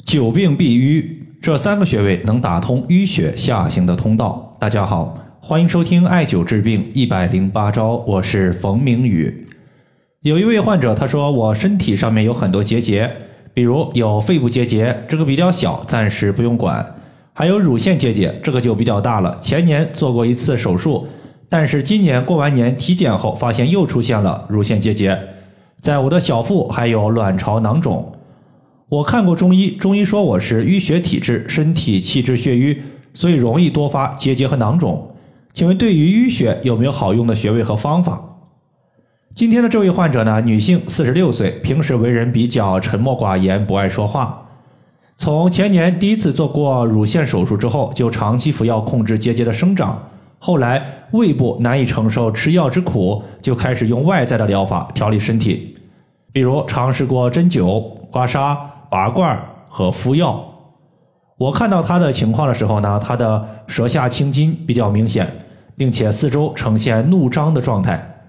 久病必瘀，这三个穴位能打通淤血下行的通道。大家好，欢迎收听艾灸治病一百零八招，我是冯明宇。有一位患者他说，我身体上面有很多结节，比如有肺部结节，这个比较小，暂时不用管；还有乳腺结节，这个就比较大了，前年做过一次手术，但是今年过完年体检后发现又出现了乳腺结节，在我的小腹还有卵巢囊肿。我看过中医，中医说我是淤血体质，身体气滞血瘀，所以容易多发结节和囊肿。请问对于淤血有没有好用的穴位和方法？今天的这位患者呢，女性，四十六岁，平时为人比较沉默寡言，不爱说话。从前年第一次做过乳腺手术之后，就长期服药控制结节的生长。后来胃部难以承受吃药之苦，就开始用外在的疗法调理身体，比如尝试过针灸、刮痧。拔罐和敷药，我看到他的情况的时候呢，他的舌下青筋比较明显，并且四周呈现怒张的状态。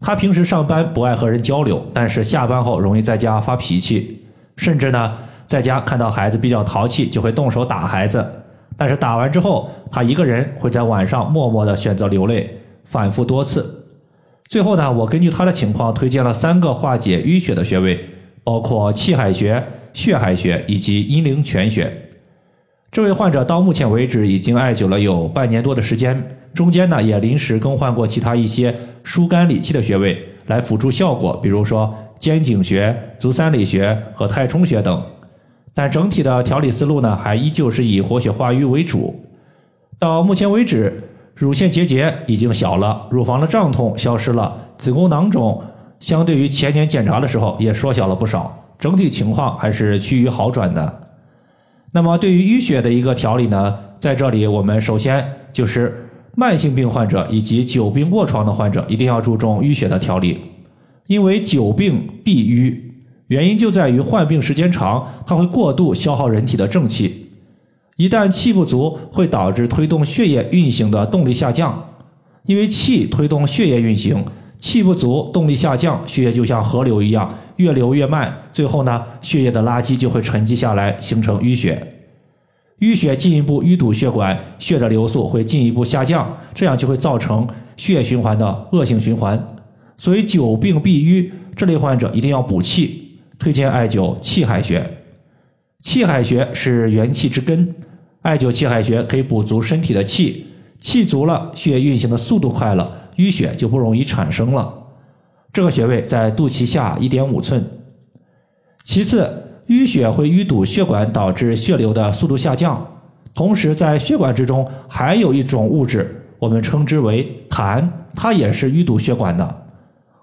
他平时上班不爱和人交流，但是下班后容易在家发脾气，甚至呢，在家看到孩子比较淘气，就会动手打孩子。但是打完之后，他一个人会在晚上默默的选择流泪，反复多次。最后呢，我根据他的情况推荐了三个化解淤血的穴位，包括气海穴。血海穴以及阴陵泉穴，这位患者到目前为止已经艾灸了有半年多的时间，中间呢也临时更换过其他一些疏肝理气的穴位来辅助效果，比如说肩井穴、足三里穴和太冲穴等。但整体的调理思路呢，还依旧是以活血化瘀为主。到目前为止，乳腺结节已经小了，乳房的胀痛消失了，子宫囊肿相对于前年检查的时候也缩小了不少。整体情况还是趋于好转的。那么，对于淤血的一个调理呢，在这里我们首先就是慢性病患者以及久病卧床的患者一定要注重淤血的调理，因为久病必淤，原因就在于患病时间长，它会过度消耗人体的正气，一旦气不足，会导致推动血液运行的动力下降，因为气推动血液运行。气不足，动力下降，血液就像河流一样，越流越慢，最后呢，血液的垃圾就会沉积下来，形成淤血。淤血进一步淤堵血管，血的流速会进一步下降，这样就会造成血液循环的恶性循环。所以久病必瘀，这类患者一定要补气，推荐艾灸气海穴。气海穴是元气之根，艾灸气海穴可以补足身体的气，气足了，血液运行的速度快了。淤血就不容易产生了。这个穴位在肚脐下一点五寸。其次，淤血会淤堵血管，导致血流的速度下降。同时，在血管之中还有一种物质，我们称之为痰，它也是淤堵血管的。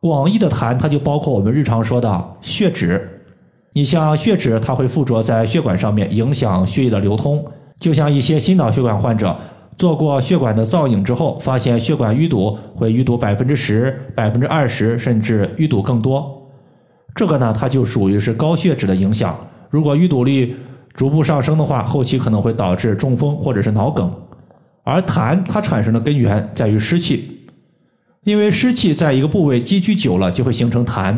广义的痰，它就包括我们日常说的血脂。你像血脂，它会附着在血管上面，影响血液的流通。就像一些心脑血管患者。做过血管的造影之后，发现血管淤堵会淤堵百分之十、百分之二十，甚至淤堵更多。这个呢，它就属于是高血脂的影响。如果淤堵率逐步上升的话，后期可能会导致中风或者是脑梗。而痰它产生的根源在于湿气，因为湿气在一个部位积聚久了，就会形成痰。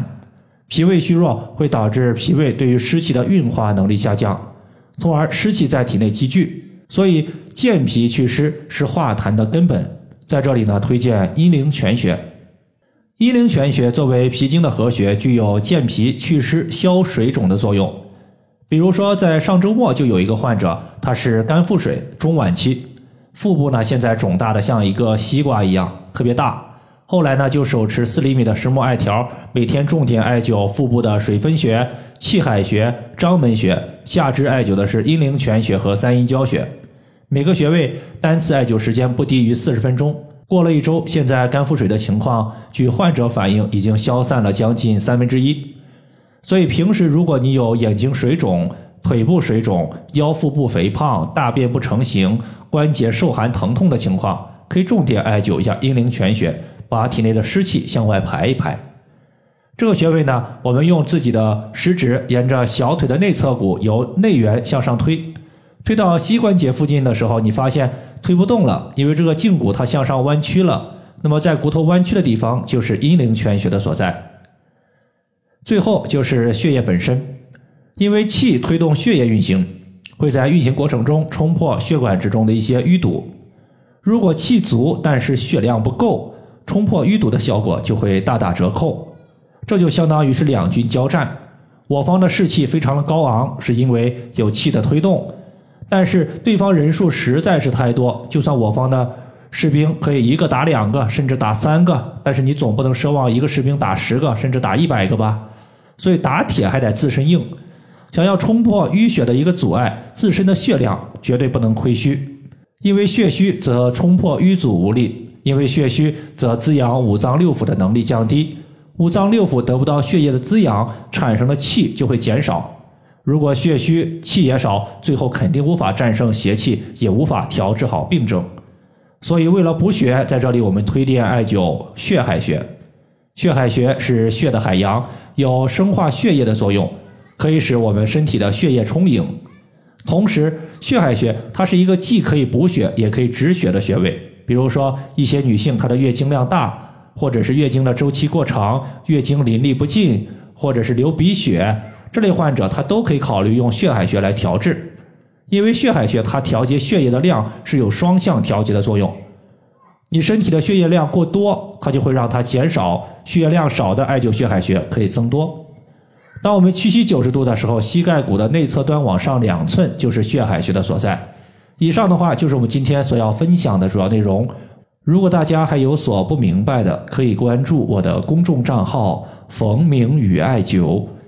脾胃虚弱会导致脾胃对于湿气的运化能力下降，从而湿气在体内积聚。所以健脾祛湿是化痰的根本，在这里呢，推荐阴陵泉穴。阴陵泉穴作为脾经的合穴，具有健脾祛湿、消水肿的作用。比如说，在上周末就有一个患者，他是肝腹水中晚期，腹部呢现在肿大的像一个西瓜一样，特别大。后来呢，就手持四厘米的石墨艾条，每天重点艾灸腹部的水分穴、气海穴、章门穴，下肢艾灸的是阴陵泉穴和三阴交穴。每个穴位单次艾灸时间不低于四十分钟。过了一周，现在肝腹水的情况，据患者反映已经消散了将近三分之一。所以平时如果你有眼睛水肿、腿部水肿、腰腹部肥胖、大便不成形、关节受寒疼痛的情况，可以重点艾灸一下阴陵泉穴，把体内的湿气向外排一排。这个穴位呢，我们用自己的食指沿着小腿的内侧骨由内缘向上推。推到膝关节附近的时候，你发现推不动了，因为这个胫骨它向上弯曲了。那么在骨头弯曲的地方就是阴陵泉穴的所在。最后就是血液本身，因为气推动血液运行，会在运行过程中冲破血管之中的一些淤堵。如果气足，但是血量不够，冲破淤堵的效果就会大打折扣。这就相当于是两军交战，我方的士气非常的高昂，是因为有气的推动。但是对方人数实在是太多，就算我方的士兵可以一个打两个，甚至打三个，但是你总不能奢望一个士兵打十个，甚至打一百个吧？所以打铁还得自身硬，想要冲破淤血的一个阻碍，自身的血量绝对不能亏虚，因为血虚则冲破淤阻无力，因为血虚则滋养五脏六腑的能力降低，五脏六腑得不到血液的滋养，产生的气就会减少。如果血虚，气也少，最后肯定无法战胜邪气，也无法调治好病症。所以，为了补血，在这里我们推荐艾灸血海穴。血海穴是血的海洋，有生化血液的作用，可以使我们身体的血液充盈。同时，血海穴它是一个既可以补血，也可以止血的穴位。比如说，一些女性她的月经量大，或者是月经的周期过长，月经淋漓不尽，或者是流鼻血。这类患者，他都可以考虑用血海穴来调治，因为血海穴它调节血液的量是有双向调节的作用。你身体的血液量过多，它就会让它减少；血液量少的，艾灸血海穴可以增多。当我们屈膝九十度的时候，膝盖骨的内侧端往上两寸就是血海穴的所在。以上的话就是我们今天所要分享的主要内容。如果大家还有所不明白的，可以关注我的公众账号“冯明宇艾灸”。